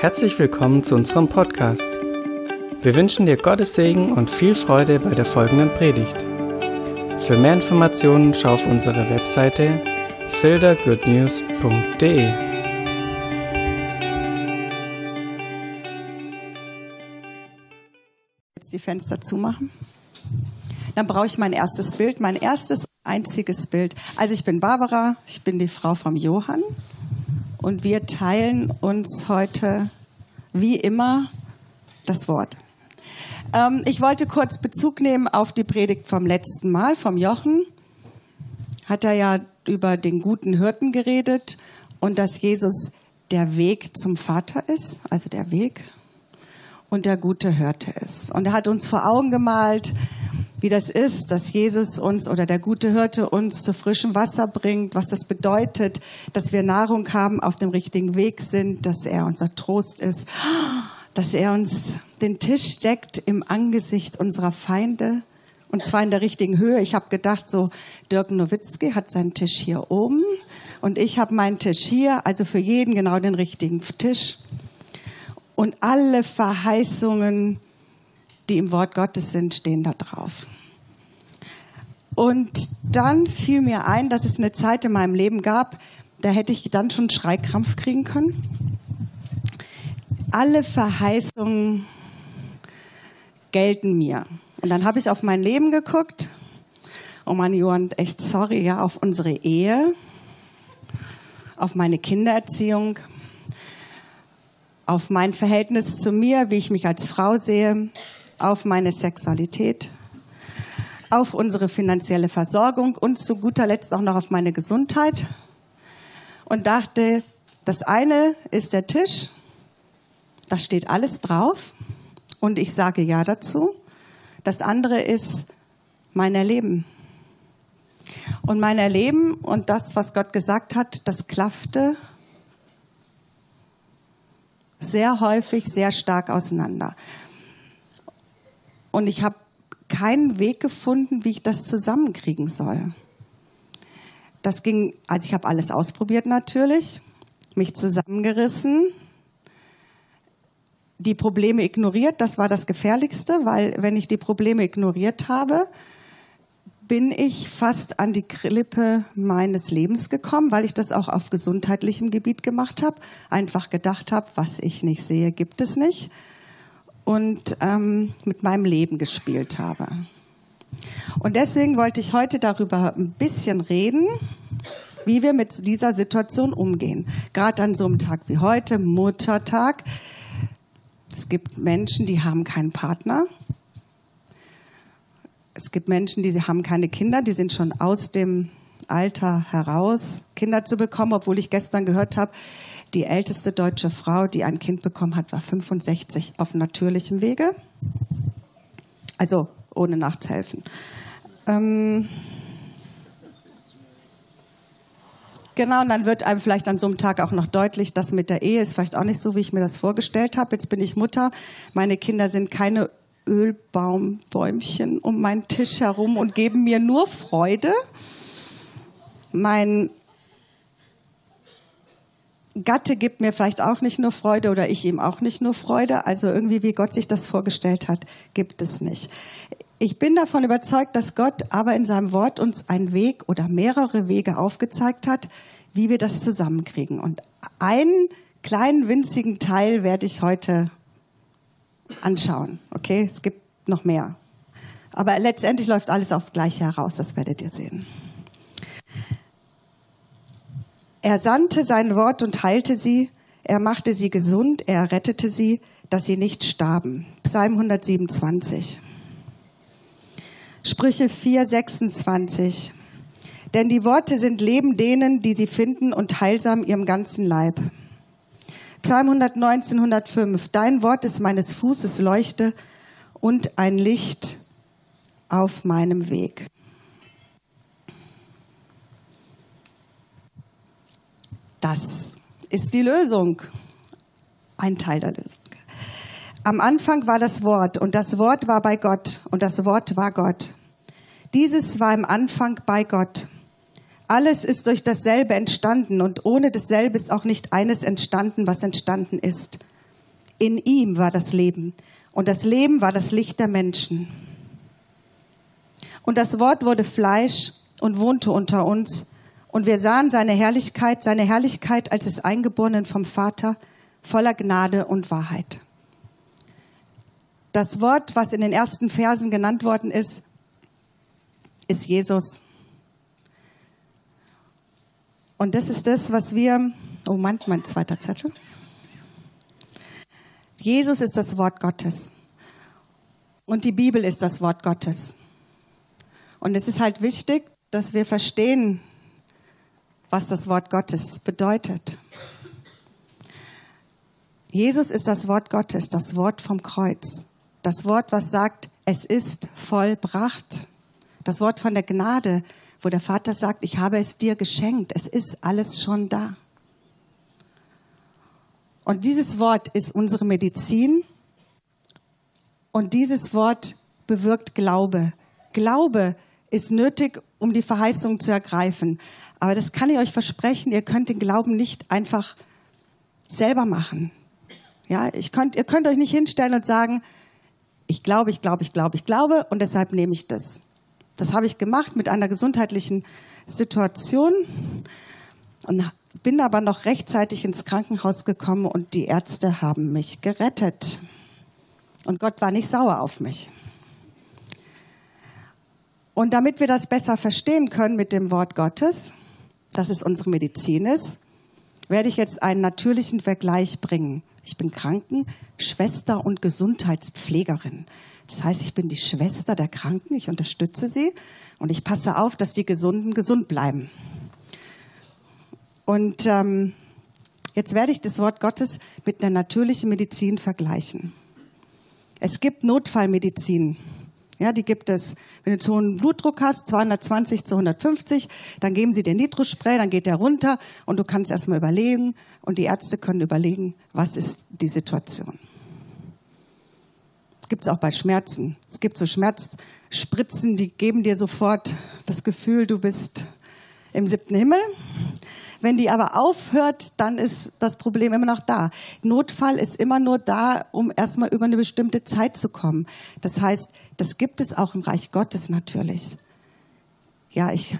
Herzlich willkommen zu unserem Podcast. Wir wünschen dir Gottes Segen und viel Freude bei der folgenden Predigt. Für mehr Informationen schau auf unsere Webseite fildergoodnews.de. Jetzt die Fenster zumachen. Dann brauche ich mein erstes Bild, mein erstes einziges Bild. Also ich bin Barbara, ich bin die Frau vom Johann und wir teilen uns heute wie immer das Wort. Ähm, ich wollte kurz Bezug nehmen auf die Predigt vom letzten Mal, vom Jochen. Hat er ja über den guten Hirten geredet und dass Jesus der Weg zum Vater ist, also der Weg und der gute Hirte ist. Und er hat uns vor Augen gemalt, wie das ist, dass Jesus uns oder der gute Hirte uns zu frischem Wasser bringt, was das bedeutet, dass wir Nahrung haben, auf dem richtigen Weg sind, dass er unser Trost ist, dass er uns den Tisch deckt im Angesicht unserer Feinde und zwar in der richtigen Höhe. Ich habe gedacht, so Dirk Nowitzki hat seinen Tisch hier oben und ich habe meinen Tisch hier, also für jeden genau den richtigen Tisch. Und alle Verheißungen, die im Wort Gottes sind, stehen da drauf. Und dann fiel mir ein, dass es eine Zeit in meinem Leben gab, da hätte ich dann schon Schreikrampf kriegen können. Alle Verheißungen gelten mir. Und dann habe ich auf mein Leben geguckt. Oh Mann, Johann, echt sorry, ja, auf unsere Ehe, auf meine Kindererziehung, auf mein Verhältnis zu mir, wie ich mich als Frau sehe, auf meine Sexualität, auf unsere finanzielle Versorgung und zu guter Letzt auch noch auf meine Gesundheit und dachte, das eine ist der Tisch, da steht alles drauf und ich sage ja dazu. Das andere ist mein Erleben. Und mein Erleben und das, was Gott gesagt hat, das klaffte sehr häufig sehr stark auseinander. Und ich habe keinen Weg gefunden, wie ich das zusammenkriegen soll. Das ging, also ich habe alles ausprobiert natürlich, mich zusammengerissen, die Probleme ignoriert, das war das Gefährlichste, weil wenn ich die Probleme ignoriert habe, bin ich fast an die Klippe meines Lebens gekommen, weil ich das auch auf gesundheitlichem Gebiet gemacht habe. Einfach gedacht habe, was ich nicht sehe, gibt es nicht und ähm, mit meinem Leben gespielt habe. Und deswegen wollte ich heute darüber ein bisschen reden, wie wir mit dieser Situation umgehen. Gerade an so einem Tag wie heute, Muttertag. Es gibt Menschen, die haben keinen Partner. Es gibt Menschen, die haben keine Kinder, die sind schon aus dem Alter heraus, Kinder zu bekommen, obwohl ich gestern gehört habe, die älteste deutsche Frau, die ein Kind bekommen hat, war 65 auf natürlichem Wege. Also ohne nachzuhelfen. Ähm Genau, und dann wird einem vielleicht an so einem Tag auch noch deutlich, dass mit der Ehe ist vielleicht auch nicht so, wie ich mir das vorgestellt habe. Jetzt bin ich Mutter, meine Kinder sind keine Ölbaumbäumchen um meinen Tisch herum und geben mir nur Freude. Mein Gatte gibt mir vielleicht auch nicht nur Freude oder ich ihm auch nicht nur Freude. Also irgendwie, wie Gott sich das vorgestellt hat, gibt es nicht. Ich bin davon überzeugt, dass Gott aber in seinem Wort uns einen Weg oder mehrere Wege aufgezeigt hat, wie wir das zusammenkriegen. Und einen kleinen winzigen Teil werde ich heute anschauen. Okay, es gibt noch mehr. Aber letztendlich läuft alles aufs Gleiche heraus, das werdet ihr sehen. Er sandte sein Wort und heilte sie, er machte sie gesund, er rettete sie, dass sie nicht starben. Psalm 127. Sprüche 4, 26. Denn die Worte sind Leben denen, die sie finden und heilsam ihrem ganzen Leib. Psalm 119, 105. Dein Wort ist meines Fußes Leuchte und ein Licht auf meinem Weg. Das ist die Lösung. Ein Teil der Lösung. Am Anfang war das Wort und das Wort war bei Gott und das Wort war Gott. Dieses war im Anfang bei Gott. Alles ist durch dasselbe entstanden und ohne dasselbe ist auch nicht eines entstanden, was entstanden ist. In ihm war das Leben. Und das Leben war das Licht der Menschen. Und das Wort wurde Fleisch und wohnte unter uns. Und wir sahen seine Herrlichkeit, seine Herrlichkeit als des Eingeborenen vom Vater, voller Gnade und Wahrheit. Das Wort, was in den ersten Versen genannt worden ist, ist Jesus. Und das ist das, was wir, oh Mann, mein zweiter Zettel. Jesus ist das Wort Gottes. Und die Bibel ist das Wort Gottes. Und es ist halt wichtig, dass wir verstehen, was das Wort Gottes bedeutet. Jesus ist das Wort Gottes, das Wort vom Kreuz. Das Wort, was sagt, es ist vollbracht. Das Wort von der Gnade, wo der Vater sagt, ich habe es dir geschenkt, es ist alles schon da. Und dieses Wort ist unsere Medizin und dieses Wort bewirkt Glaube. Glaube ist nötig, um die Verheißung zu ergreifen. Aber das kann ich euch versprechen, ihr könnt den Glauben nicht einfach selber machen. Ja, ich könnt, ihr könnt euch nicht hinstellen und sagen, ich glaube, ich glaube, ich glaube, ich glaube und deshalb nehme ich das. Das habe ich gemacht mit einer gesundheitlichen Situation und bin aber noch rechtzeitig ins Krankenhaus gekommen und die Ärzte haben mich gerettet. Und Gott war nicht sauer auf mich. Und damit wir das besser verstehen können mit dem Wort Gottes, dass es unsere Medizin ist, werde ich jetzt einen natürlichen Vergleich bringen. Ich bin Krankenschwester und Gesundheitspflegerin. Das heißt, ich bin die Schwester der Kranken, ich unterstütze sie und ich passe auf, dass die Gesunden gesund bleiben. Und ähm, jetzt werde ich das Wort Gottes mit einer natürlichen Medizin vergleichen. Es gibt Notfallmedizin. Ja, die gibt es. Wenn du zu hohen Blutdruck hast, 220 zu 150, dann geben sie dir Nitrospray, dann geht der runter und du kannst erstmal überlegen und die Ärzte können überlegen, was ist die Situation. Gibt es auch bei Schmerzen. Es gibt so Schmerzspritzen, die geben dir sofort das Gefühl, du bist im siebten Himmel. Wenn die aber aufhört, dann ist das Problem immer noch da. Notfall ist immer nur da, um erstmal über eine bestimmte Zeit zu kommen. Das heißt, das gibt es auch im Reich Gottes natürlich. Ja, ich,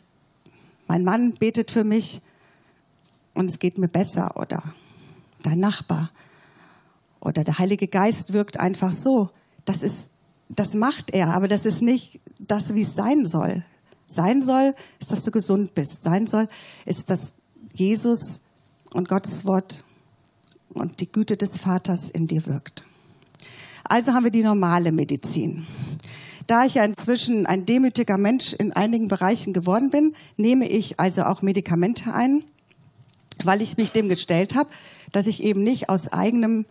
mein Mann betet für mich und es geht mir besser oder dein Nachbar oder der Heilige Geist wirkt einfach so. Das ist, das macht er, aber das ist nicht das, wie es sein soll. Sein soll, ist, dass du gesund bist. Sein soll, ist, dass Jesus und Gottes Wort und die Güte des Vaters in dir wirkt. Also haben wir die normale Medizin. Da ich ja inzwischen ein demütiger Mensch in einigen Bereichen geworden bin, nehme ich also auch Medikamente ein, weil ich mich dem gestellt habe, dass ich eben nicht aus eigenem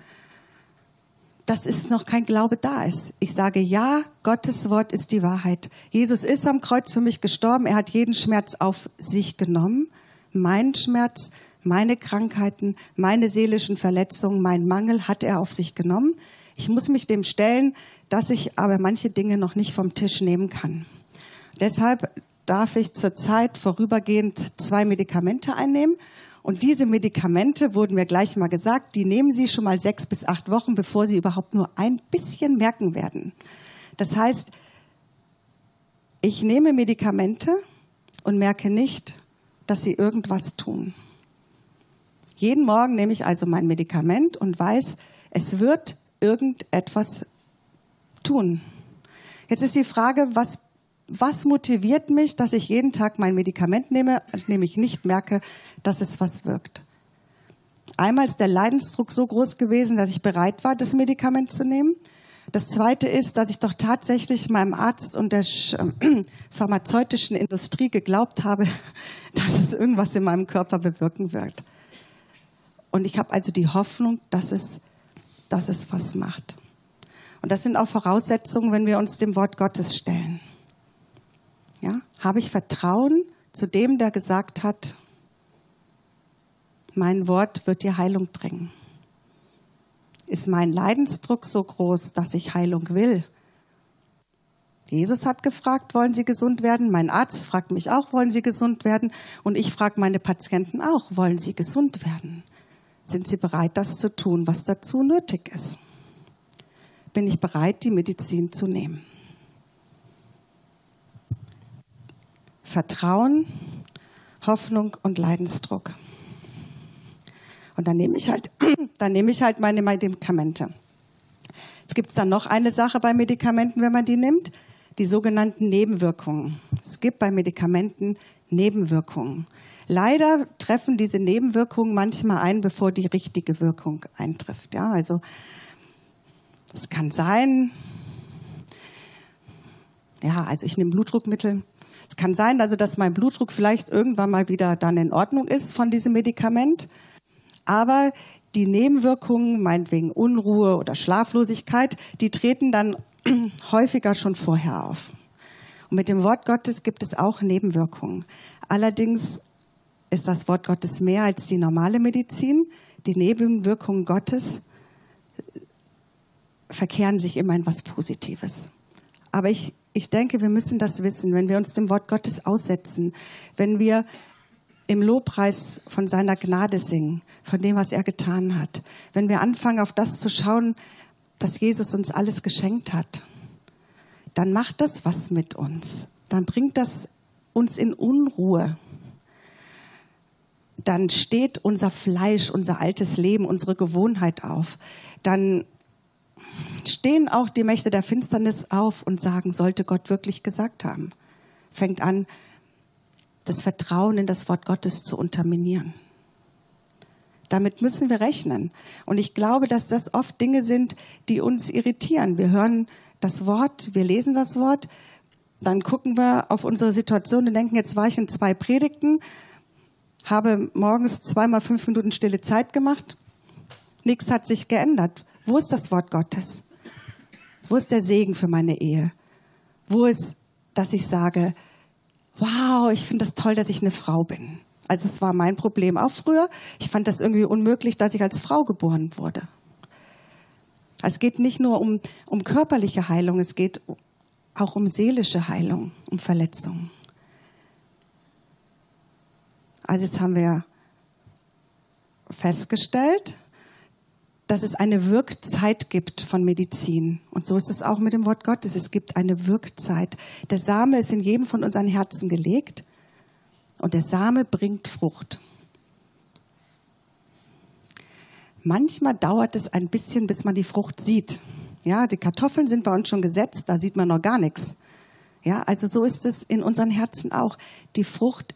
dass es noch kein Glaube da ist. Ich sage ja, Gottes Wort ist die Wahrheit. Jesus ist am Kreuz für mich gestorben. Er hat jeden Schmerz auf sich genommen. Mein Schmerz, meine Krankheiten, meine seelischen Verletzungen, mein Mangel hat er auf sich genommen. Ich muss mich dem stellen, dass ich aber manche Dinge noch nicht vom Tisch nehmen kann. Deshalb darf ich zurzeit vorübergehend zwei Medikamente einnehmen und diese Medikamente, wurden mir gleich mal gesagt, die nehmen Sie schon mal sechs bis acht Wochen, bevor Sie überhaupt nur ein bisschen merken werden. Das heißt, ich nehme Medikamente und merke nicht, dass sie irgendwas tun. Jeden Morgen nehme ich also mein Medikament und weiß, es wird irgendetwas tun. Jetzt ist die Frage, was was motiviert mich, dass ich jeden Tag mein Medikament nehme und nämlich nicht merke, dass es was wirkt. Einmal ist der Leidensdruck so groß gewesen, dass ich bereit war, das Medikament zu nehmen. Das Zweite ist, dass ich doch tatsächlich meinem Arzt und der pharmazeutischen Industrie geglaubt habe, dass es irgendwas in meinem Körper bewirken wird. Und ich habe also die Hoffnung, dass es, dass es was macht. Und das sind auch Voraussetzungen, wenn wir uns dem Wort Gottes stellen. Ja? Habe ich Vertrauen zu dem, der gesagt hat, mein Wort wird dir Heilung bringen? Ist mein Leidensdruck so groß, dass ich Heilung will? Jesus hat gefragt, wollen Sie gesund werden? Mein Arzt fragt mich auch, wollen Sie gesund werden? Und ich frage meine Patienten auch, wollen Sie gesund werden? Sind Sie bereit, das zu tun, was dazu nötig ist? bin ich bereit, die Medizin zu nehmen. Vertrauen, Hoffnung und Leidensdruck. Und dann nehme ich halt, dann nehme ich halt meine Medikamente. Jetzt gibt es dann noch eine Sache bei Medikamenten, wenn man die nimmt, die sogenannten Nebenwirkungen. Es gibt bei Medikamenten Nebenwirkungen. Leider treffen diese Nebenwirkungen manchmal ein, bevor die richtige Wirkung eintrifft. Ja, also es kann sein, ja, also ich nehme Blutdruckmittel. Es kann sein, also dass mein Blutdruck vielleicht irgendwann mal wieder dann in Ordnung ist von diesem Medikament. Aber die Nebenwirkungen, meinetwegen Unruhe oder Schlaflosigkeit, die treten dann häufiger schon vorher auf. Und mit dem Wort Gottes gibt es auch Nebenwirkungen. Allerdings ist das Wort Gottes mehr als die normale Medizin. Die Nebenwirkungen Gottes verkehren sich immer in was Positives. Aber ich, ich denke, wir müssen das wissen, wenn wir uns dem Wort Gottes aussetzen, wenn wir im Lobpreis von seiner Gnade singen, von dem, was er getan hat. Wenn wir anfangen, auf das zu schauen, dass Jesus uns alles geschenkt hat, dann macht das was mit uns. Dann bringt das uns in Unruhe. Dann steht unser Fleisch, unser altes Leben, unsere Gewohnheit auf. Dann stehen auch die Mächte der Finsternis auf und sagen, sollte Gott wirklich gesagt haben. Fängt an, das Vertrauen in das Wort Gottes zu unterminieren. Damit müssen wir rechnen. Und ich glaube, dass das oft Dinge sind, die uns irritieren. Wir hören das Wort, wir lesen das Wort, dann gucken wir auf unsere Situation und denken, jetzt war ich in zwei Predigten, habe morgens zweimal fünf Minuten stille Zeit gemacht. Nichts hat sich geändert. Wo ist das Wort Gottes? Wo ist der Segen für meine Ehe? Wo ist, dass ich sage, wow, ich finde das toll, dass ich eine Frau bin. Also es war mein Problem auch früher. Ich fand das irgendwie unmöglich, dass ich als Frau geboren wurde. Es geht nicht nur um, um körperliche Heilung, es geht auch um seelische Heilung, um Verletzungen. Also jetzt haben wir festgestellt, dass es eine Wirkzeit gibt von Medizin. Und so ist es auch mit dem Wort Gottes. Es gibt eine Wirkzeit. Der Same ist in jedem von unseren Herzen gelegt und der Same bringt Frucht. Manchmal dauert es ein bisschen, bis man die Frucht sieht. Ja, die Kartoffeln sind bei uns schon gesetzt, da sieht man noch gar nichts. Ja, also so ist es in unseren Herzen auch. Die Frucht,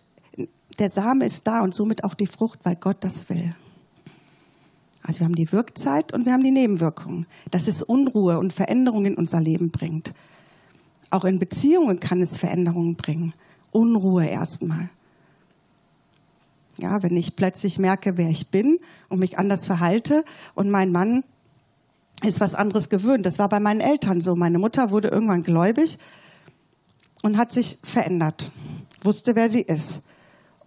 der Same ist da und somit auch die Frucht, weil Gott das will. Also wir haben die Wirkzeit und wir haben die Nebenwirkungen, dass es Unruhe und Veränderungen in unser Leben bringt. Auch in Beziehungen kann es Veränderungen bringen. Unruhe erstmal. Ja, wenn ich plötzlich merke, wer ich bin und mich anders verhalte und mein Mann ist was anderes gewöhnt. Das war bei meinen Eltern so. Meine Mutter wurde irgendwann gläubig und hat sich verändert, wusste, wer sie ist.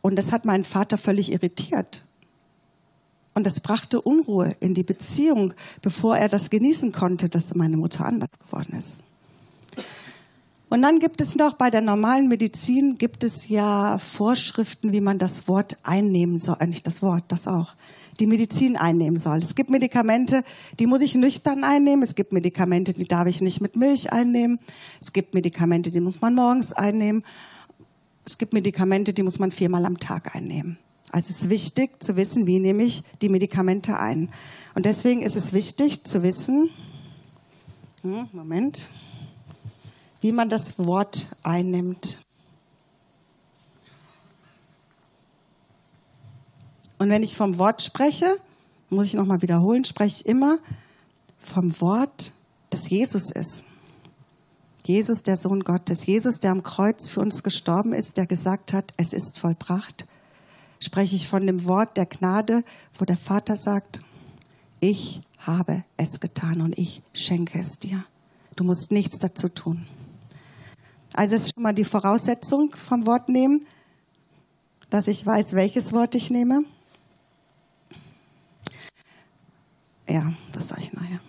Und das hat meinen Vater völlig irritiert, und das brachte Unruhe in die Beziehung, bevor er das genießen konnte, dass meine Mutter anders geworden ist. Und dann gibt es noch bei der normalen Medizin gibt es ja Vorschriften, wie man das Wort einnehmen soll, äh, das Wort, das auch, die Medizin einnehmen soll. Es gibt Medikamente, die muss ich nüchtern einnehmen. Es gibt Medikamente, die darf ich nicht mit Milch einnehmen. Es gibt Medikamente, die muss man morgens einnehmen. Es gibt Medikamente, die muss man viermal am Tag einnehmen. Also es ist wichtig zu wissen, wie nehme ich die Medikamente ein. Und deswegen ist es wichtig zu wissen, hm, Moment, wie man das Wort einnimmt. Und wenn ich vom Wort spreche, muss ich nochmal wiederholen, spreche ich immer vom Wort, das Jesus ist. Jesus, der Sohn Gottes. Jesus, der am Kreuz für uns gestorben ist, der gesagt hat, es ist vollbracht spreche ich von dem Wort der Gnade, wo der Vater sagt, ich habe es getan und ich schenke es dir. Du musst nichts dazu tun. Also ist schon mal die Voraussetzung vom Wort nehmen, dass ich weiß, welches Wort ich nehme. Ja, das sage ich nachher.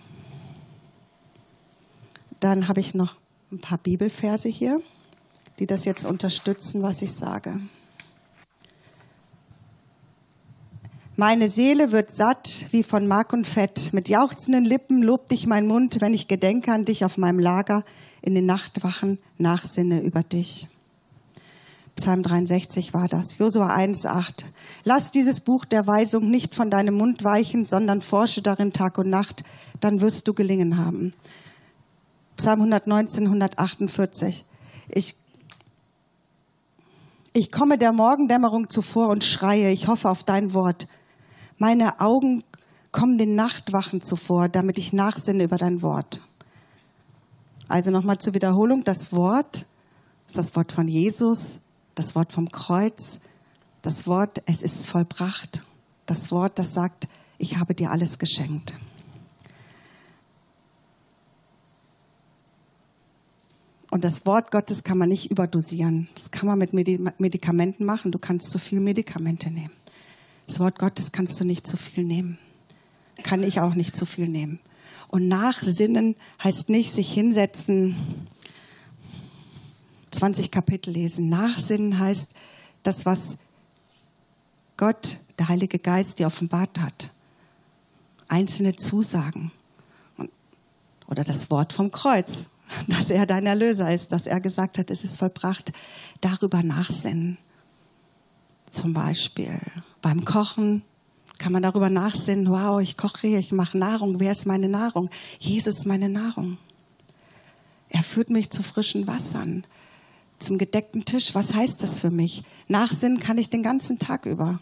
Dann habe ich noch ein paar Bibelverse hier, die das jetzt unterstützen, was ich sage. Meine Seele wird satt wie von Mark und Fett. Mit jauchzenden Lippen lobt dich mein Mund, wenn ich gedenke an dich auf meinem Lager, in den Nachtwachen nachsinne über dich. Psalm 63 war das. Josua 1,8. Lass dieses Buch der Weisung nicht von deinem Mund weichen, sondern forsche darin Tag und Nacht, dann wirst du gelingen haben. Psalm 119, 148. Ich, ich komme der Morgendämmerung zuvor und schreie, ich hoffe auf dein Wort. Meine Augen kommen den Nachtwachen zuvor, damit ich nachsinne über dein Wort. Also nochmal zur Wiederholung, das Wort ist das Wort von Jesus, das Wort vom Kreuz, das Wort, es ist vollbracht, das Wort, das sagt, ich habe dir alles geschenkt. Und das Wort Gottes kann man nicht überdosieren. Das kann man mit Medikamenten machen. Du kannst zu viel Medikamente nehmen. Das Wort Gottes kannst du nicht zu viel nehmen. Kann ich auch nicht zu viel nehmen. Und nachsinnen heißt nicht sich hinsetzen 20 Kapitel lesen. Nachsinnen heißt das, was Gott, der Heilige Geist, dir offenbart hat. Einzelne Zusagen. Oder das Wort vom Kreuz, dass er dein Erlöser ist, dass er gesagt hat, es ist vollbracht. Darüber nachsinnen. Zum Beispiel beim Kochen kann man darüber nachsinnen, wow, ich koche, ich mache Nahrung. Wer ist meine Nahrung? Jesus ist meine Nahrung. Er führt mich zu frischen Wassern zum gedeckten Tisch. Was heißt das für mich? Nachsinnen kann ich den ganzen Tag über.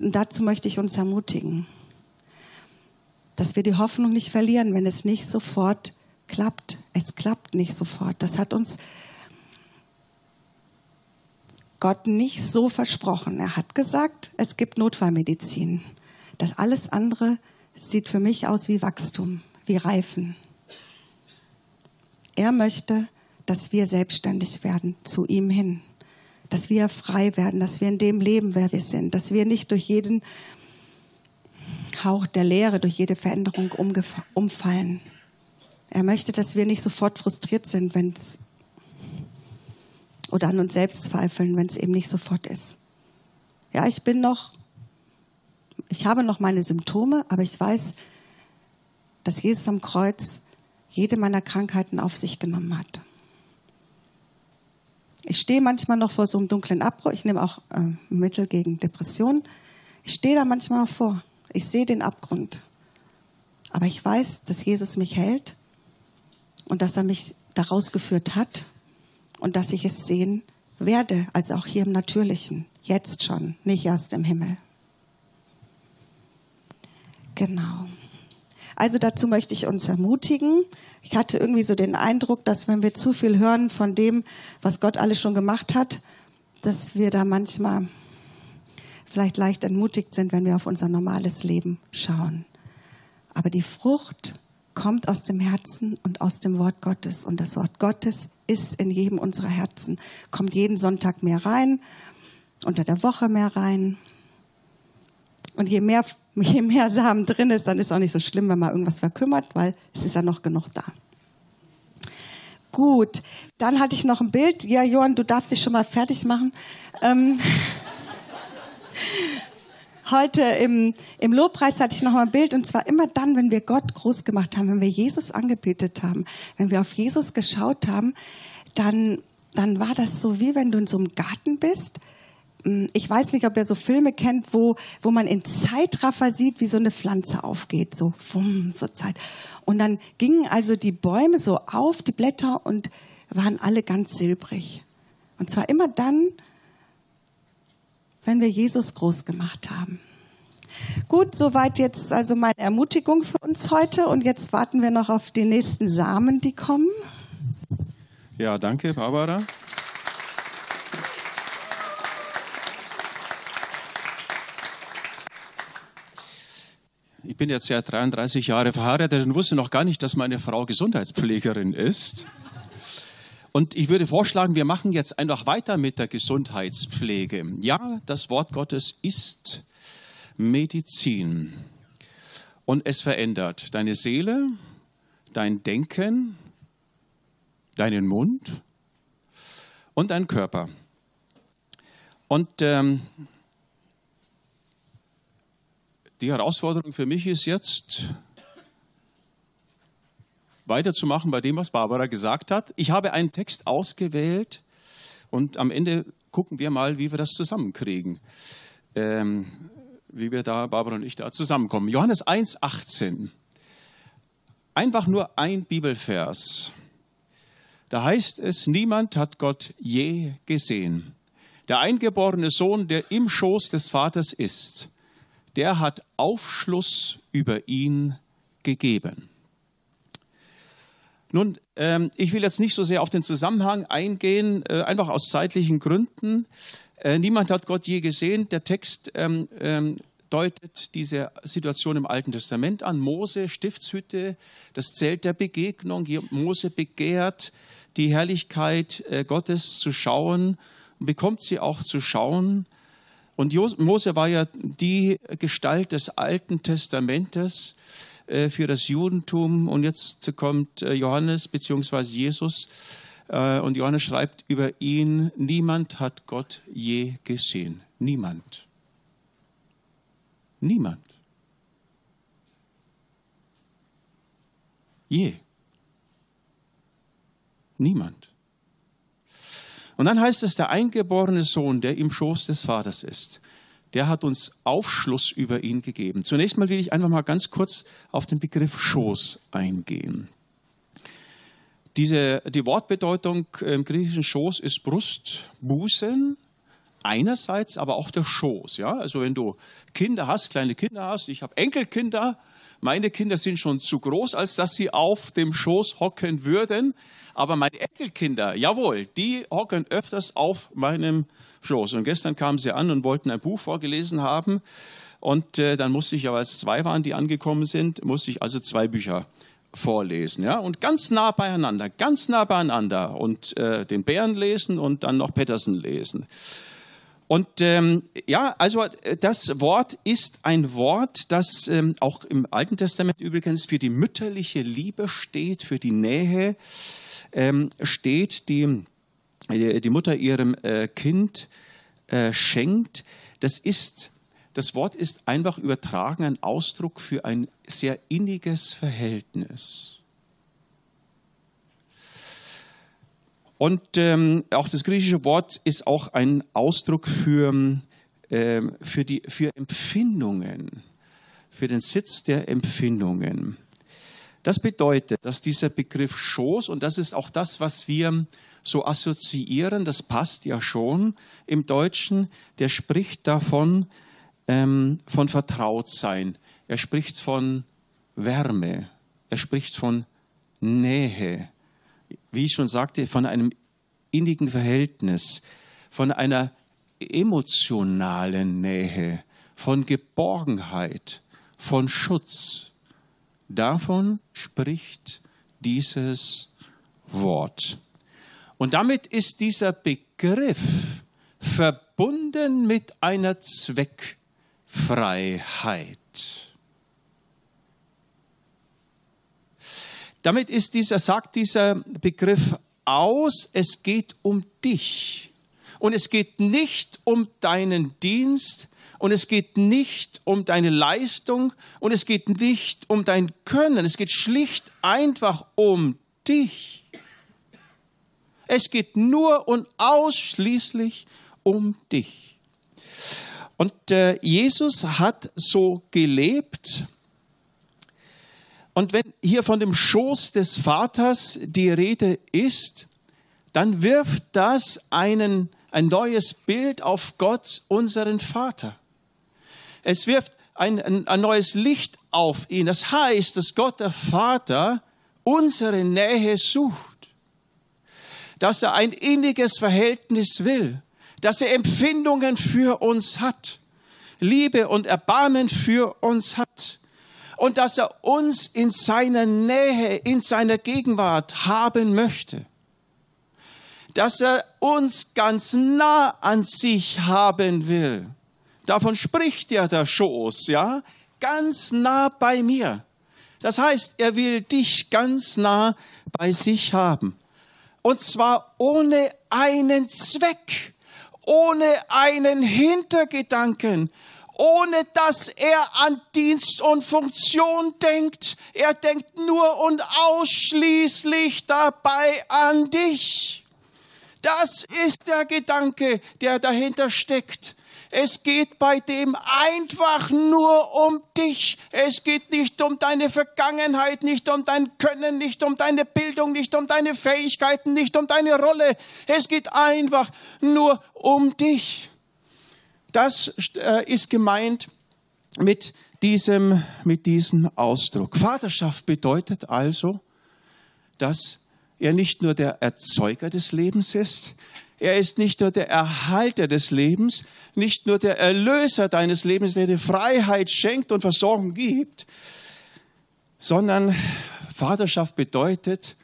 Und dazu möchte ich uns ermutigen, dass wir die Hoffnung nicht verlieren, wenn es nicht sofort klappt. Es klappt nicht sofort. Das hat uns Gott nicht so versprochen. Er hat gesagt, es gibt Notfallmedizin. Das alles andere sieht für mich aus wie Wachstum, wie Reifen. Er möchte, dass wir selbstständig werden zu ihm hin, dass wir frei werden, dass wir in dem leben, wer wir sind, dass wir nicht durch jeden Hauch der Lehre, durch jede Veränderung umfallen. Er möchte, dass wir nicht sofort frustriert sind, wenn es oder an uns selbst zweifeln, wenn es eben nicht sofort ist. Ja, ich bin noch, ich habe noch meine Symptome, aber ich weiß, dass Jesus am Kreuz jede meiner Krankheiten auf sich genommen hat. Ich stehe manchmal noch vor so einem dunklen Abbruch. Ich nehme auch äh, Mittel gegen Depressionen. Ich stehe da manchmal noch vor. Ich sehe den Abgrund. Aber ich weiß, dass Jesus mich hält und dass er mich daraus geführt hat und dass ich es sehen werde, also auch hier im Natürlichen, jetzt schon, nicht erst im Himmel. Genau. Also dazu möchte ich uns ermutigen. Ich hatte irgendwie so den Eindruck, dass wenn wir zu viel hören von dem, was Gott alles schon gemacht hat, dass wir da manchmal vielleicht leicht entmutigt sind, wenn wir auf unser normales Leben schauen. Aber die Frucht kommt aus dem Herzen und aus dem Wort Gottes. Und das Wort Gottes ist in jedem unserer Herzen, kommt jeden Sonntag mehr rein, unter der Woche mehr rein. Und je mehr je mehr Samen drin ist, dann ist auch nicht so schlimm, wenn man irgendwas verkümmert, weil es ist ja noch genug da. Gut, dann hatte ich noch ein Bild. Ja, Johann, du darfst dich schon mal fertig machen. Ähm Heute im, im Lobpreis hatte ich noch mal ein Bild und zwar immer dann, wenn wir Gott groß gemacht haben, wenn wir Jesus angebetet haben, wenn wir auf Jesus geschaut haben, dann, dann war das so wie wenn du in so einem Garten bist hm, ich weiß nicht, ob ihr so Filme kennt, wo, wo man in Zeitraffer sieht, wie so eine Pflanze aufgeht, so, wumm, so Zeit. Und dann gingen also die Bäume so auf, die Blätter, und waren alle ganz silbrig. Und zwar immer dann, wenn wir Jesus groß gemacht haben. Gut, soweit jetzt also meine Ermutigung für uns heute. Und jetzt warten wir noch auf die nächsten Samen, die kommen. Ja, danke, Barbara. ich bin jetzt ja 33 Jahre verheiratet und wusste noch gar nicht, dass meine Frau Gesundheitspflegerin ist. Und ich würde vorschlagen, wir machen jetzt einfach weiter mit der Gesundheitspflege. Ja, das Wort Gottes ist Medizin. Und es verändert deine Seele, dein Denken, deinen Mund und deinen Körper. Und ähm, die Herausforderung für mich ist jetzt, weiterzumachen bei dem, was Barbara gesagt hat. Ich habe einen Text ausgewählt und am Ende gucken wir mal, wie wir das zusammenkriegen. Ähm, wie wir da, Barbara und ich, da zusammenkommen. Johannes 1, 18. Einfach nur ein Bibelvers. Da heißt es, niemand hat Gott je gesehen. Der eingeborene Sohn, der im Schoß des Vaters ist, der hat Aufschluss über ihn gegeben. Nun, ähm, ich will jetzt nicht so sehr auf den Zusammenhang eingehen, äh, einfach aus zeitlichen Gründen. Äh, niemand hat Gott je gesehen. Der Text ähm, ähm, deutet diese Situation im Alten Testament an. Mose, Stiftshütte, das Zelt der Begegnung. Mose begehrt die Herrlichkeit äh, Gottes zu schauen und bekommt sie auch zu schauen. Und Mose war ja die Gestalt des Alten Testamentes für das Judentum. Und jetzt kommt äh, Johannes bzw. Jesus. Äh, und Johannes schreibt über ihn, niemand hat Gott je gesehen. Niemand. Niemand. Je. Niemand. Und dann heißt es, der eingeborene Sohn, der im Schoß des Vaters ist der hat uns Aufschluss über ihn gegeben. Zunächst mal will ich einfach mal ganz kurz auf den Begriff Schoß eingehen. Diese, die Wortbedeutung im griechischen Schoß ist Brust, Busen, einerseits, aber auch der Schoß. Ja? Also wenn du Kinder hast, kleine Kinder hast, ich habe Enkelkinder, meine Kinder sind schon zu groß, als dass sie auf dem Schoß hocken würden. Aber meine Enkelkinder, jawohl, die hocken öfters auf meinem Schoß. Und gestern kamen sie an und wollten ein Buch vorgelesen haben. Und äh, dann musste ich, aber als zwei waren, die angekommen sind, musste ich also zwei Bücher vorlesen. Ja? Und ganz nah beieinander, ganz nah beieinander. Und äh, den Bären lesen und dann noch Pettersen lesen. Und ähm, ja, also äh, das Wort ist ein Wort, das ähm, auch im Alten Testament übrigens für die mütterliche Liebe steht, für die Nähe ähm, steht, die die Mutter ihrem äh, Kind äh, schenkt, das ist, das Wort ist einfach übertragen ein Ausdruck für ein sehr inniges Verhältnis. Und ähm, auch das griechische Wort ist auch ein Ausdruck für, äh, für, die, für Empfindungen, für den Sitz der Empfindungen. Das bedeutet, dass dieser Begriff Schoß, und das ist auch das, was wir so assoziieren, das passt ja schon im Deutschen, der spricht davon, ähm, von Vertrautsein. Er spricht von Wärme. Er spricht von Nähe. Wie ich schon sagte, von einem innigen Verhältnis, von einer emotionalen Nähe, von Geborgenheit, von Schutz. Davon spricht dieses Wort. Und damit ist dieser Begriff verbunden mit einer Zweckfreiheit. Damit ist dieser, sagt dieser Begriff aus, es geht um dich. Und es geht nicht um deinen Dienst und es geht nicht um deine Leistung und es geht nicht um dein Können. Es geht schlicht einfach um dich. Es geht nur und ausschließlich um dich. Und äh, Jesus hat so gelebt. Und wenn hier von dem Schoß des Vaters die Rede ist, dann wirft das einen, ein neues Bild auf Gott, unseren Vater. Es wirft ein, ein, ein neues Licht auf ihn. Das heißt, dass Gott der Vater unsere Nähe sucht dass er ein inniges Verhältnis will, dass er Empfindungen für uns hat, Liebe und Erbarmen für uns hat und dass er uns in seiner Nähe, in seiner Gegenwart haben möchte. Dass er uns ganz nah an sich haben will. Davon spricht ja der Schoß, ja? Ganz nah bei mir. Das heißt, er will dich ganz nah bei sich haben. Und zwar ohne einen Zweck, ohne einen Hintergedanken, ohne dass er an Dienst und Funktion denkt. Er denkt nur und ausschließlich dabei an dich. Das ist der Gedanke, der dahinter steckt. Es geht bei dem einfach nur um dich. Es geht nicht um deine Vergangenheit, nicht um dein Können, nicht um deine Bildung, nicht um deine Fähigkeiten, nicht um deine Rolle. Es geht einfach nur um dich. Das äh, ist gemeint mit diesem, mit diesem Ausdruck. Vaterschaft bedeutet also, dass er nicht nur der Erzeuger des Lebens ist, er ist nicht nur der Erhalter des Lebens, nicht nur der Erlöser deines Lebens, der dir Freiheit schenkt und Versorgung gibt, sondern Vaterschaft bedeutet,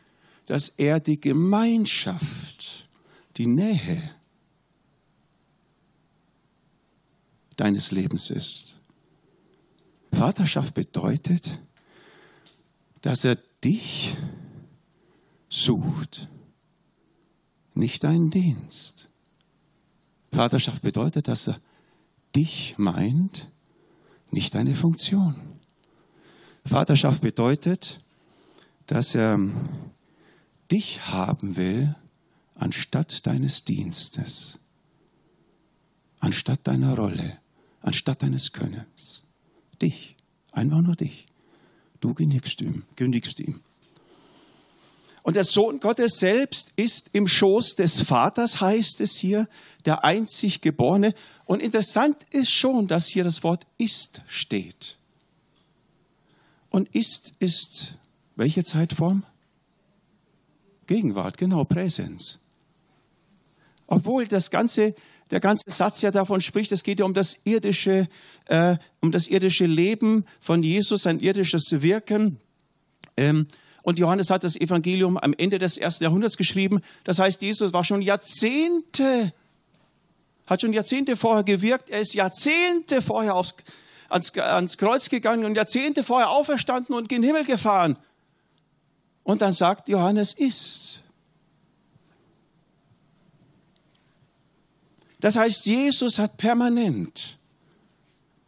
dass er die Gemeinschaft, die Nähe deines Lebens ist. Vaterschaft bedeutet, dass er dich sucht nicht deinen Dienst. Vaterschaft bedeutet, dass er dich meint, nicht deine Funktion. Vaterschaft bedeutet, dass er dich haben will anstatt deines Dienstes, anstatt deiner Rolle, anstatt deines Könnens. Dich, einfach nur dich. Du genügst ihm, genügst ihm. Und der Sohn Gottes selbst ist im Schoß des Vaters, heißt es hier, der einzig Geborene. Und interessant ist schon, dass hier das Wort ist steht. Und ist ist welche Zeitform? Gegenwart, genau, Präsenz. Obwohl das ganze, der ganze Satz ja davon spricht, es geht ja um das irdische, äh, um das irdische Leben von Jesus, sein irdisches Wirken. Ähm, und Johannes hat das Evangelium am Ende des ersten Jahrhunderts geschrieben. Das heißt, Jesus war schon Jahrzehnte, hat schon Jahrzehnte vorher gewirkt. Er ist Jahrzehnte vorher aufs, ans, ans Kreuz gegangen und Jahrzehnte vorher auferstanden und in den Himmel gefahren. Und dann sagt Johannes, ist. Das heißt, Jesus hat permanent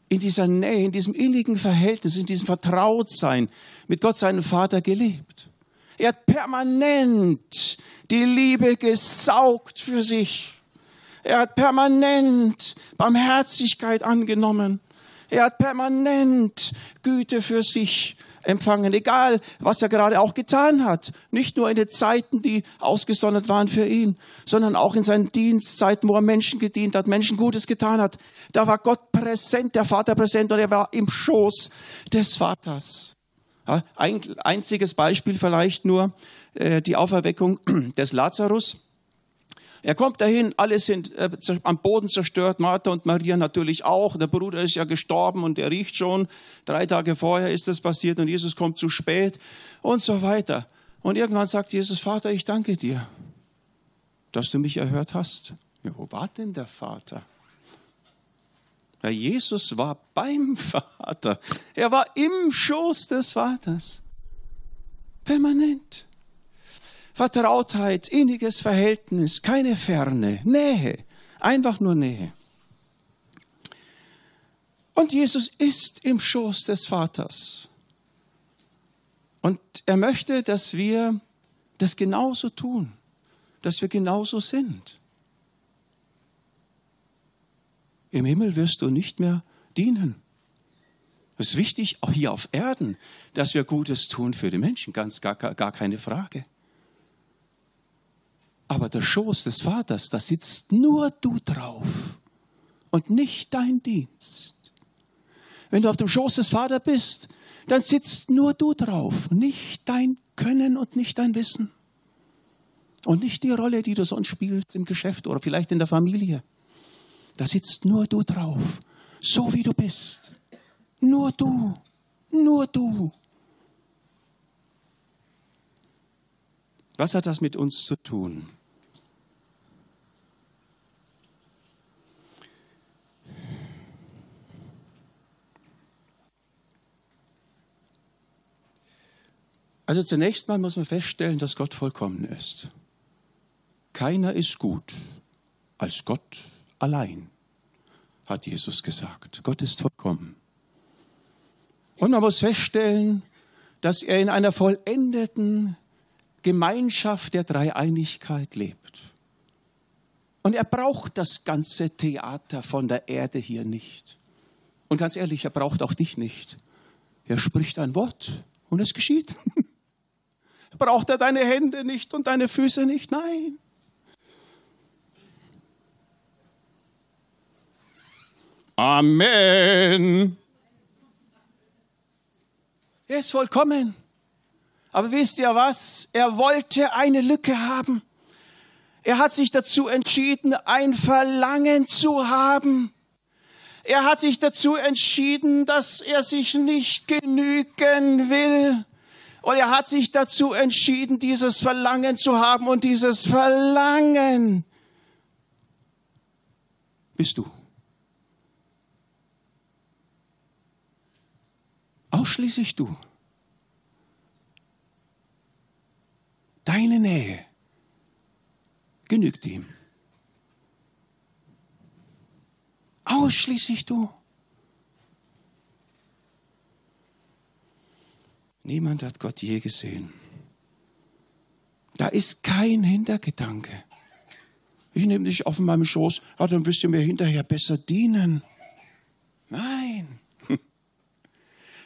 in dieser Nähe, in diesem innigen Verhältnis, in diesem Vertrautsein mit Gott, seinem Vater, gelebt. Er hat permanent die Liebe gesaugt für sich. Er hat permanent Barmherzigkeit angenommen. Er hat permanent Güte für sich empfangen, egal was er gerade auch getan hat. Nicht nur in den Zeiten, die ausgesondert waren für ihn, sondern auch in seinen Dienstzeiten, wo er Menschen gedient hat, Menschen Gutes getan hat. Da war Gott präsent, der Vater präsent und er war im Schoß des Vaters. Ein einziges Beispiel vielleicht nur äh, die Auferweckung des Lazarus. Er kommt dahin, alle sind äh, am Boden zerstört, Martha und Maria natürlich auch. Der Bruder ist ja gestorben und er riecht schon. Drei Tage vorher ist das passiert und Jesus kommt zu spät und so weiter. Und irgendwann sagt Jesus, Vater, ich danke dir, dass du mich erhört hast. Ja, wo war denn der Vater? Ja, Jesus war beim Vater. Er war im Schoß des Vaters. Permanent. Vertrautheit, inniges Verhältnis, keine Ferne, Nähe, einfach nur Nähe. Und Jesus ist im Schoß des Vaters. Und er möchte, dass wir das genauso tun, dass wir genauso sind. Im Himmel wirst du nicht mehr dienen. Es ist wichtig, auch hier auf Erden, dass wir Gutes tun für die Menschen, ganz gar, gar keine Frage. Aber der Schoß des Vaters, da sitzt nur du drauf und nicht dein Dienst. Wenn du auf dem Schoß des Vaters bist, dann sitzt nur du drauf, nicht dein Können und nicht dein Wissen. Und nicht die Rolle, die du sonst spielst im Geschäft oder vielleicht in der Familie. Da sitzt nur du drauf, so wie du bist. Nur du, nur du. Was hat das mit uns zu tun? Also zunächst mal muss man feststellen, dass Gott vollkommen ist. Keiner ist gut als Gott allein, hat Jesus gesagt. Gott ist vollkommen. Und man muss feststellen, dass er in einer vollendeten Gemeinschaft der Dreieinigkeit lebt. Und er braucht das ganze Theater von der Erde hier nicht. Und ganz ehrlich, er braucht auch dich nicht. Er spricht ein Wort und es geschieht. Braucht er deine Hände nicht und deine Füße nicht? Nein. Amen. Er ist vollkommen. Aber wisst ihr was? Er wollte eine Lücke haben. Er hat sich dazu entschieden, ein Verlangen zu haben. Er hat sich dazu entschieden, dass er sich nicht genügen will. Und er hat sich dazu entschieden, dieses Verlangen zu haben. Und dieses Verlangen bist du. Ausschließlich du. Deine Nähe genügt ihm. Ausschließlich du. Niemand hat Gott je gesehen. Da ist kein Hintergedanke. Ich nehme dich auf in meinem Schoß, ah, dann wirst du mir hinterher besser dienen. Nein.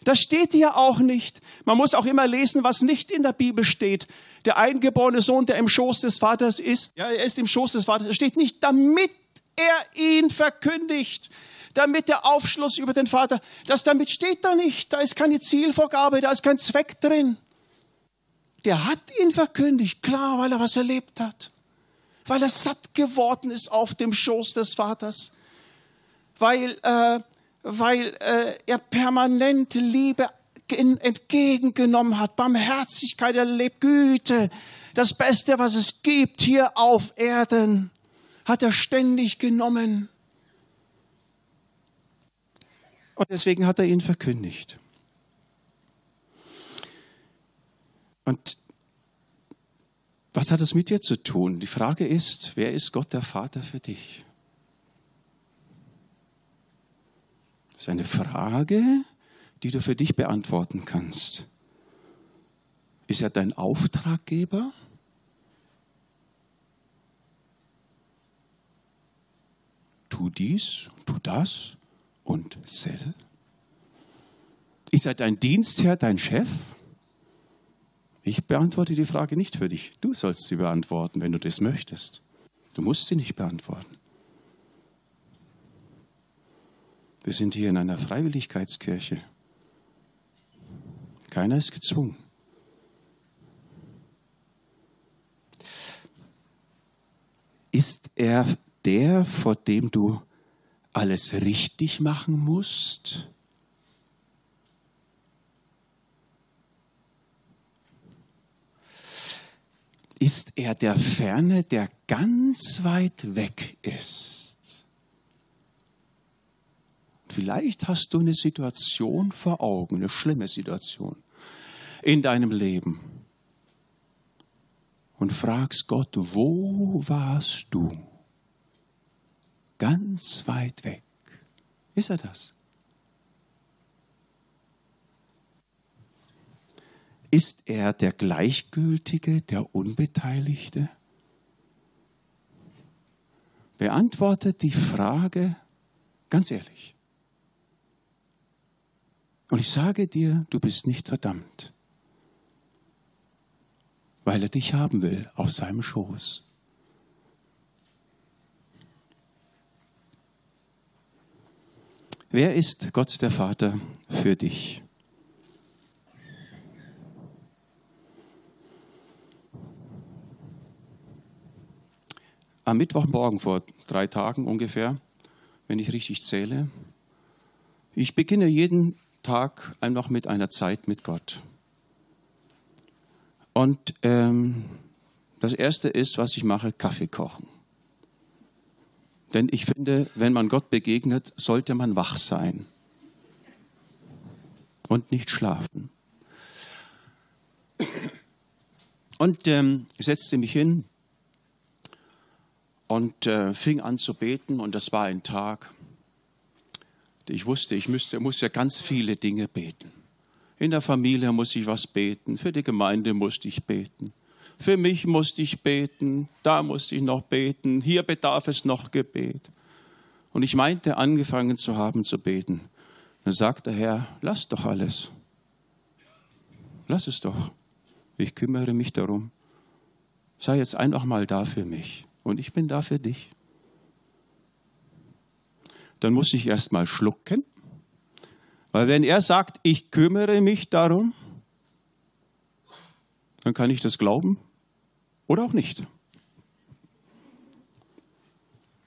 Das steht hier auch nicht. Man muss auch immer lesen, was nicht in der Bibel steht. Der eingeborene Sohn, der im Schoß des Vaters ist, ja, er ist im Schoß des Vaters, steht nicht, damit er ihn verkündigt, damit der Aufschluss über den Vater, das damit steht da nicht. Da ist keine Zielvorgabe, da ist kein Zweck drin. Der hat ihn verkündigt, klar, weil er was erlebt hat. Weil er satt geworden ist auf dem Schoß des Vaters. Weil, äh, weil äh, er permanent Liebe entgegengenommen hat, Barmherzigkeit erlebt, Güte, das Beste, was es gibt hier auf Erden, hat er ständig genommen. Und deswegen hat er ihn verkündigt. Und was hat es mit dir zu tun? Die Frage ist, wer ist Gott der Vater für dich? Das ist eine Frage, die du für dich beantworten kannst. Ist er dein Auftraggeber? Tu dies, tu das und sell. Ist er dein Dienstherr, dein Chef? Ich beantworte die Frage nicht für dich. Du sollst sie beantworten, wenn du das möchtest. Du musst sie nicht beantworten. Wir sind hier in einer Freiwilligkeitskirche. Keiner ist gezwungen. Ist er der, vor dem du alles richtig machen musst? Ist er der Ferne, der ganz weit weg ist? Vielleicht hast du eine Situation vor Augen, eine schlimme Situation in deinem Leben und fragst Gott, wo warst du? Ganz weit weg. Ist er das? Ist er der Gleichgültige, der Unbeteiligte? Beantwortet die Frage ganz ehrlich. Und ich sage dir, du bist nicht verdammt weil er dich haben will auf seinem Schoß. Wer ist Gott der Vater für dich? Am Mittwochmorgen vor drei Tagen ungefähr, wenn ich richtig zähle, ich beginne jeden Tag einfach mit einer Zeit mit Gott. Und ähm, das Erste ist, was ich mache, Kaffee kochen. Denn ich finde, wenn man Gott begegnet, sollte man wach sein und nicht schlafen. Und ähm, ich setzte mich hin und äh, fing an zu beten und das war ein Tag. Ich wusste, ich müsste, muss ja ganz viele Dinge beten. In der Familie muss ich was beten, für die Gemeinde musste ich beten, für mich musste ich beten, da musste ich noch beten, hier bedarf es noch Gebet. Und ich meinte, angefangen zu haben zu beten. Dann sagte der Herr, lass doch alles. Lass es doch. Ich kümmere mich darum. Sei jetzt einfach mal da für mich und ich bin da für dich. Dann muss ich erst mal schlucken, weil wenn er sagt, ich kümmere mich darum, dann kann ich das glauben oder auch nicht.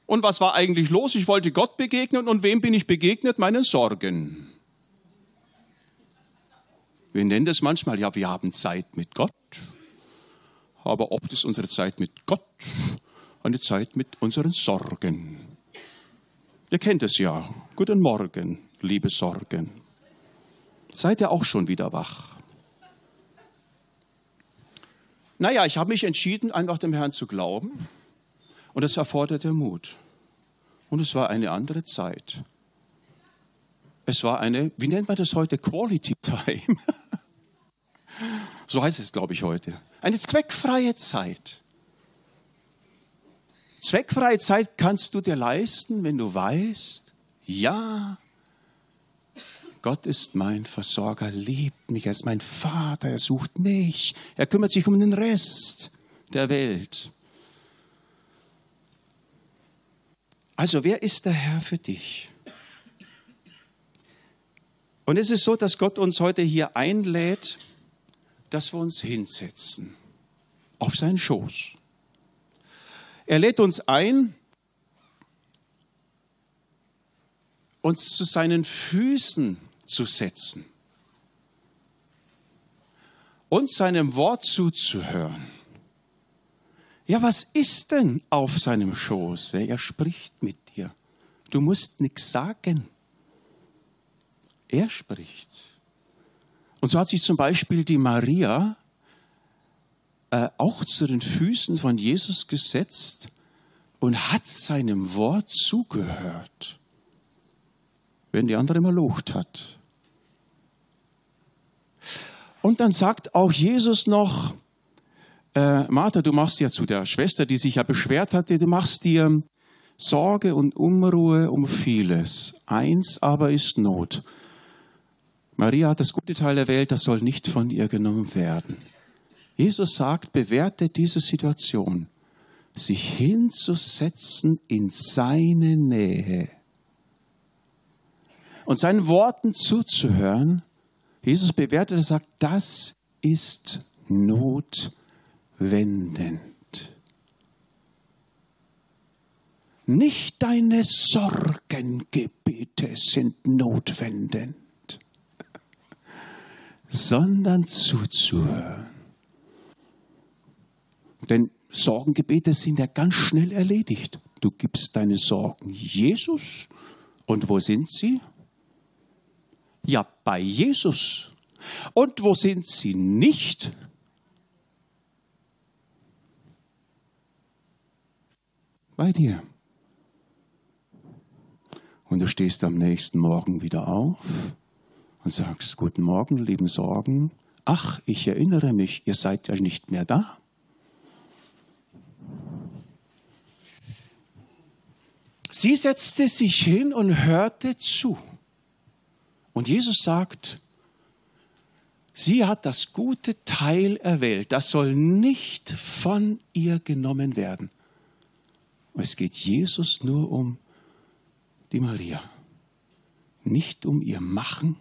Und was war eigentlich los? Ich wollte Gott begegnen und wem bin ich begegnet? Meinen Sorgen. Wir nennen das manchmal, ja, wir haben Zeit mit Gott, aber oft ist unsere Zeit mit Gott eine Zeit mit unseren Sorgen. Ihr kennt es ja. Guten Morgen, liebe Sorgen. Seid ihr auch schon wieder wach? Naja, ich habe mich entschieden, einfach dem Herrn zu glauben. Und es erforderte Mut. Und es war eine andere Zeit. Es war eine, wie nennt man das heute, Quality Time. so heißt es, glaube ich, heute. Eine zweckfreie Zeit. Zweckfreie Zeit kannst du dir leisten, wenn du weißt, ja, Gott ist mein Versorger, liebt mich, er ist mein Vater, er sucht mich, er kümmert sich um den Rest der Welt. Also wer ist der Herr für dich? Und es ist so, dass Gott uns heute hier einlädt, dass wir uns hinsetzen auf seinen Schoß. Er lädt uns ein, uns zu seinen Füßen zu setzen und seinem Wort zuzuhören. Ja, was ist denn auf seinem Schoß? Er spricht mit dir. Du musst nichts sagen. Er spricht. Und so hat sich zum Beispiel die Maria äh, auch zu den Füßen von Jesus gesetzt und hat seinem Wort zugehört, wenn die andere immer locht hat. Und dann sagt auch Jesus noch, äh, Martha, du machst ja zu der Schwester, die sich ja beschwert hatte, du machst dir Sorge und Unruhe um vieles. Eins aber ist Not. Maria hat das gute Teil der Welt, das soll nicht von ihr genommen werden. Jesus sagt, bewerte diese Situation, sich hinzusetzen in seine Nähe und seinen Worten zuzuhören. Jesus bewertet und sagt, das ist notwendend. Nicht deine Sorgengebete sind notwendend, sondern zuzuhören. Denn Sorgengebete sind ja ganz schnell erledigt. Du gibst deine Sorgen Jesus. Und wo sind sie? Ja, bei Jesus. Und wo sind sie nicht? Bei dir. Und du stehst am nächsten Morgen wieder auf und sagst, guten Morgen, lieben Sorgen. Ach, ich erinnere mich, ihr seid ja nicht mehr da. Sie setzte sich hin und hörte zu. Und Jesus sagt, sie hat das gute Teil erwählt. Das soll nicht von ihr genommen werden. Es geht Jesus nur um die Maria. Nicht um ihr Machen,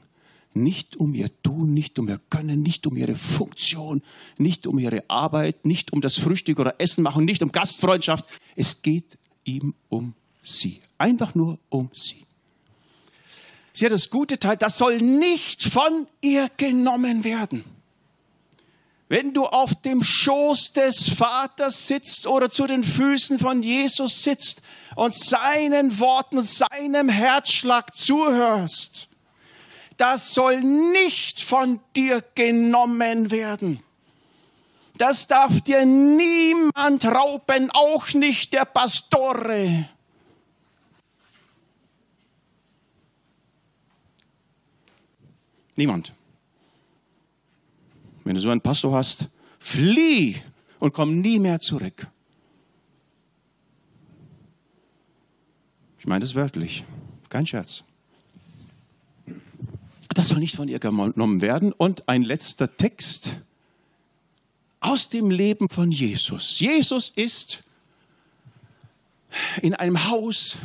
nicht um ihr Tun, nicht um ihr Können, nicht um ihre Funktion, nicht um ihre Arbeit, nicht um das Frühstück oder Essen machen, nicht um Gastfreundschaft. Es geht ihm um sie. Einfach nur um sie. Sie hat das gute Teil, das soll nicht von ihr genommen werden. Wenn du auf dem Schoß des Vaters sitzt oder zu den Füßen von Jesus sitzt und seinen Worten, seinem Herzschlag zuhörst, das soll nicht von dir genommen werden. Das darf dir niemand rauben, auch nicht der Pastore. Niemand. Wenn du so einen Pastor hast, flieh und komm nie mehr zurück. Ich meine das wörtlich, kein Scherz. Das soll nicht von ihr genommen werden. Und ein letzter Text aus dem Leben von Jesus. Jesus ist in einem Haus,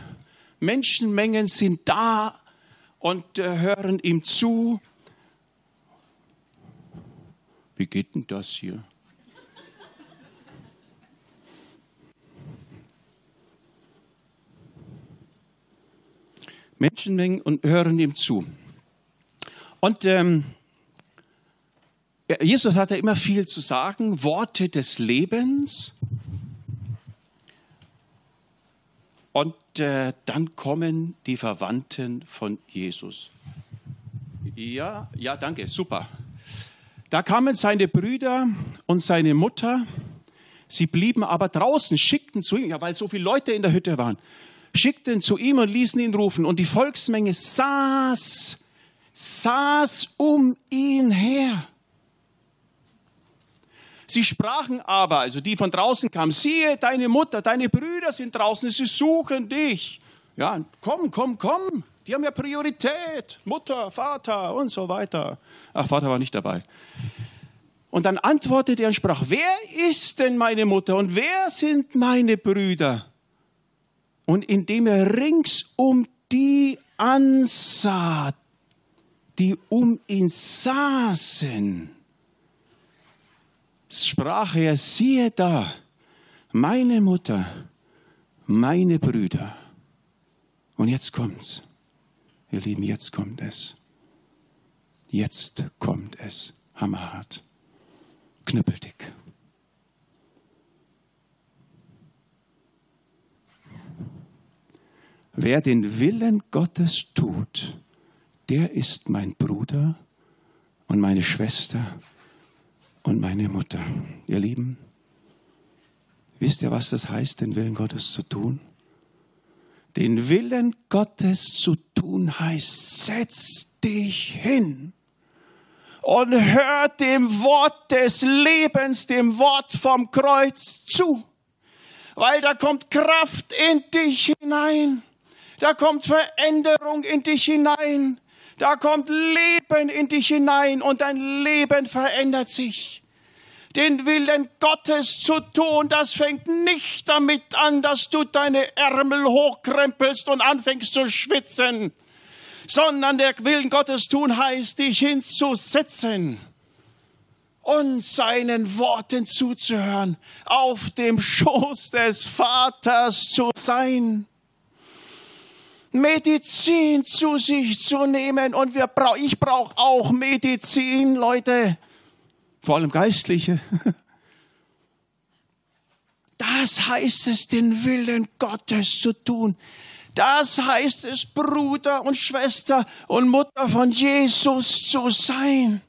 Menschenmengen sind da und äh, hören ihm zu. Wie geht denn das hier? Menschenmengen und hören ihm zu. Und ähm, Jesus hatte immer viel zu sagen, Worte des Lebens. Und äh, dann kommen die Verwandten von Jesus. Ja, ja, danke, super. Da kamen seine Brüder und seine Mutter. Sie blieben aber draußen, schickten zu ihm, ja, weil so viele Leute in der Hütte waren, schickten zu ihm und ließen ihn rufen. Und die Volksmenge saß, saß um ihn her. Sie sprachen aber, also die von draußen kamen, siehe, deine Mutter, deine Brüder sind draußen, sie suchen dich. Ja, komm, komm, komm. Die haben ja Priorität. Mutter, Vater und so weiter. Ach, Vater war nicht dabei. Und dann antwortete er und sprach, wer ist denn meine Mutter und wer sind meine Brüder? Und indem er rings um die ansah, die um ihn saßen, sprach er, siehe da, meine Mutter, meine Brüder. Und jetzt kommt's. Ihr Lieben, jetzt kommt es. Jetzt kommt es. Hammerhart. Knüppeldick. Wer den Willen Gottes tut, der ist mein Bruder und meine Schwester und meine Mutter. Ihr Lieben, wisst ihr, was das heißt, den Willen Gottes zu tun? Den Willen Gottes zu tun heißt, setz dich hin und hör dem Wort des Lebens, dem Wort vom Kreuz zu. Weil da kommt Kraft in dich hinein. Da kommt Veränderung in dich hinein. Da kommt Leben in dich hinein und dein Leben verändert sich den Willen Gottes zu tun, das fängt nicht damit an, dass du deine Ärmel hochkrempelst und anfängst zu schwitzen, sondern der Willen Gottes tun heißt, dich hinzusetzen und seinen Worten zuzuhören, auf dem Schoß des Vaters zu sein. Medizin zu sich zu nehmen und wir brauch, ich brauche auch Medizin, Leute vor allem Geistliche. Das heißt es, den Willen Gottes zu tun. Das heißt es, Bruder und Schwester und Mutter von Jesus zu sein.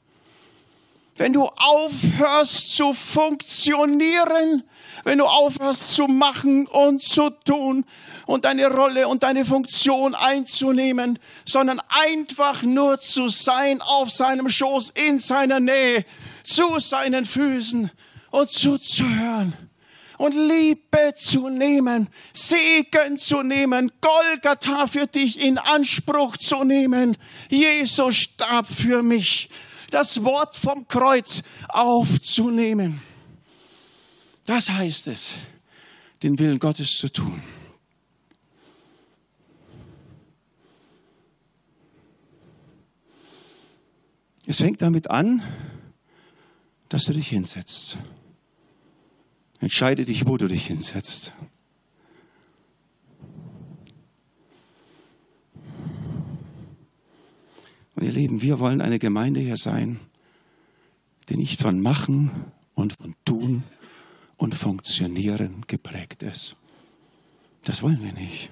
Wenn du aufhörst zu funktionieren, wenn du aufhörst zu machen und zu tun und deine Rolle und deine Funktion einzunehmen, sondern einfach nur zu sein auf seinem Schoß, in seiner Nähe, zu seinen Füßen und zuzuhören und Liebe zu nehmen, Segen zu nehmen, Golgatha für dich in Anspruch zu nehmen. Jesus starb für mich. Das Wort vom Kreuz aufzunehmen. Das heißt es, den Willen Gottes zu tun. Es fängt damit an, dass du dich hinsetzt. Entscheide dich, wo du dich hinsetzt. Und ihr Lieben, wir wollen eine Gemeinde hier sein, die nicht von Machen und von Tun und Funktionieren geprägt ist. Das wollen wir nicht.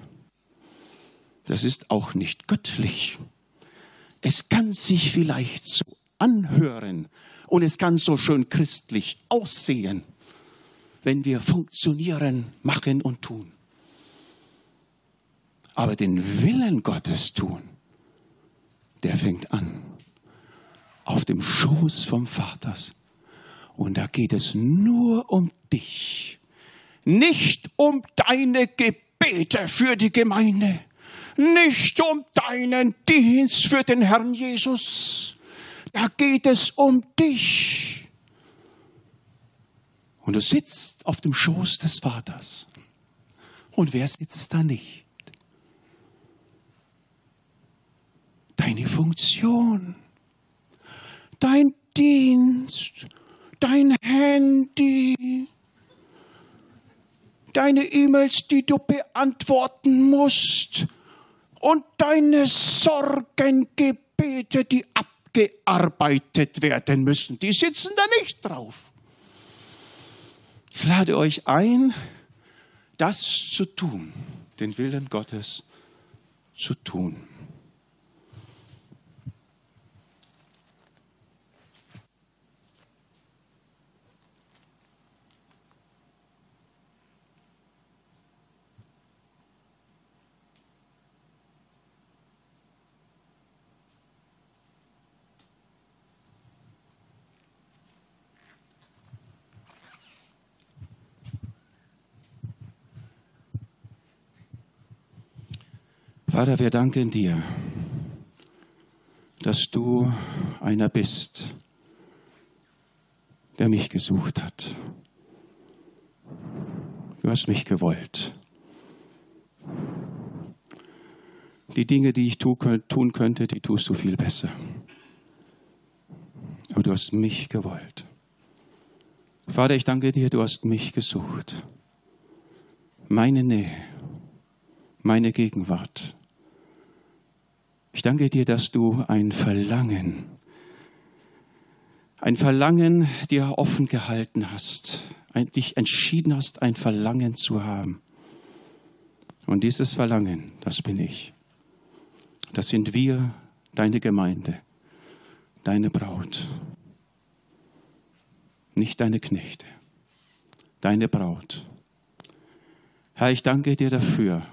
Das ist auch nicht göttlich. Es kann sich vielleicht so anhören und es kann so schön christlich aussehen, wenn wir funktionieren, machen und tun. Aber den Willen Gottes tun, der fängt an auf dem Schoß vom Vaters. Und da geht es nur um dich, nicht um deine Gebete für die Gemeinde, nicht um deinen Dienst für den Herrn Jesus. Da geht es um dich. Und du sitzt auf dem Schoß des Vaters. Und wer sitzt da nicht? Deine Funktion, dein Dienst, dein Handy, deine E-Mails, die du beantworten musst und deine Sorgengebete, die abgearbeitet werden müssen, die sitzen da nicht drauf. Ich lade euch ein, das zu tun, den Willen Gottes zu tun. Vater, wir danken dir, dass du einer bist, der mich gesucht hat. Du hast mich gewollt. Die Dinge, die ich tun könnte, die tust du viel besser. Aber du hast mich gewollt. Vater, ich danke dir, du hast mich gesucht. Meine Nähe, meine Gegenwart, ich danke dir, dass du ein Verlangen, ein Verlangen dir offen gehalten hast, dich entschieden hast, ein Verlangen zu haben. Und dieses Verlangen, das bin ich. Das sind wir, deine Gemeinde, deine Braut. Nicht deine Knechte, deine Braut. Herr, ich danke dir dafür,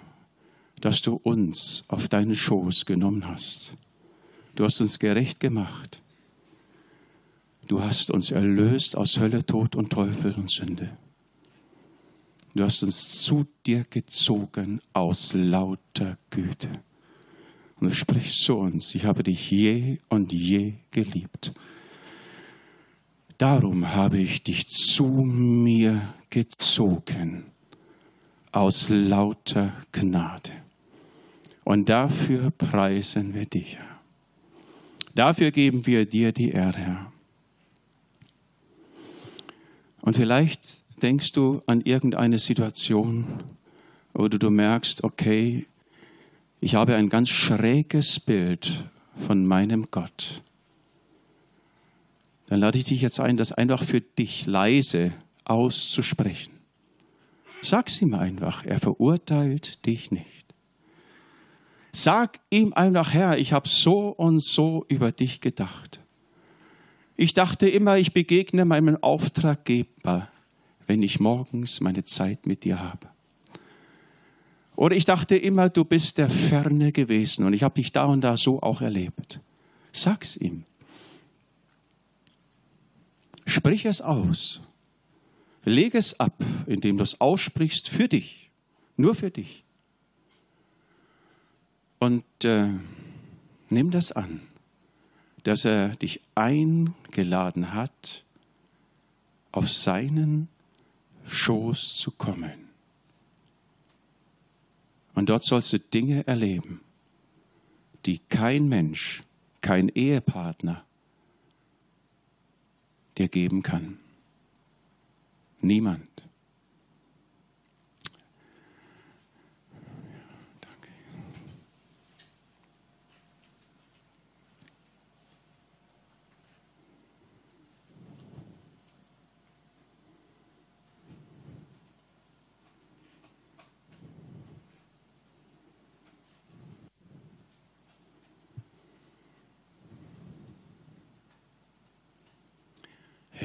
dass du uns auf deinen Schoß genommen hast. Du hast uns gerecht gemacht. Du hast uns erlöst aus Hölle, Tod und Teufel und Sünde. Du hast uns zu dir gezogen aus lauter Güte. Und du sprichst zu uns, ich habe dich je und je geliebt. Darum habe ich dich zu mir gezogen aus lauter Gnade. Und dafür preisen wir dich, Herr. Dafür geben wir dir die Ehre, Herr. Und vielleicht denkst du an irgendeine Situation, wo du, merkst, okay, ich habe ein ganz schräges Bild von meinem Gott. Dann lade ich dich jetzt ein, das einfach für dich leise auszusprechen. Sag's ihm einfach, er verurteilt dich nicht. Sag ihm einfach, Herr, ich habe so und so über dich gedacht. Ich dachte immer, ich begegne meinem Auftraggeber, wenn ich morgens meine Zeit mit dir habe. Oder ich dachte immer, du bist der Ferne gewesen und ich habe dich da und da so auch erlebt. Sag's ihm. Sprich es aus. Leg es ab, indem du es aussprichst für dich, nur für dich. Und äh, nimm das an, dass er dich eingeladen hat, auf seinen Schoß zu kommen. Und dort sollst du Dinge erleben, die kein Mensch, kein Ehepartner dir geben kann. Niemand.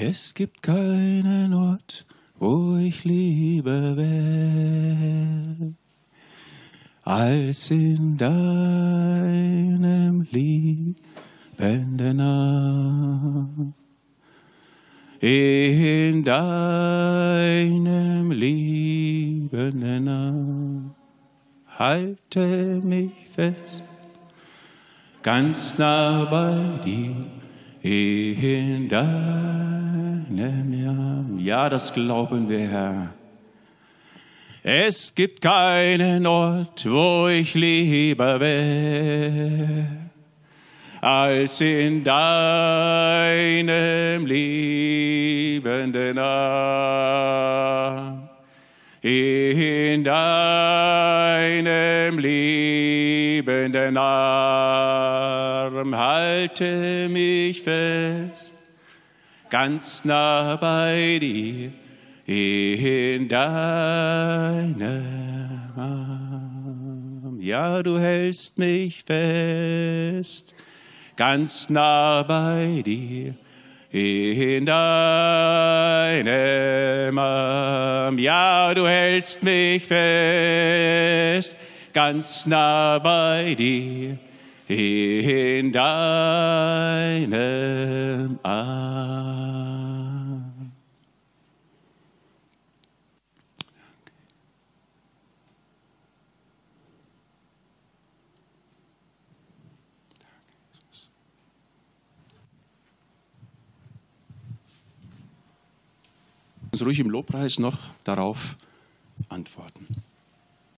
Es gibt keinen Ort, wo ich lieber wär, als in deinem liebenden Arm. In deinem liebenden Arm halte mich fest, ganz nah bei dir, in deinem Arm. Ja, das glauben wir, Herr. Es gibt keinen Ort, wo ich lieber wäre, als in deinem liebenden Arm. In deinem liebenden Arm halte mich fest, ganz nah bei dir in deinem Arm. Ja, du hältst mich fest, ganz nah bei dir in deinem Arm. Ja, du hältst mich fest, ganz nah bei dir in deinem Arm. uns ruhig im Lobpreis noch darauf antworten.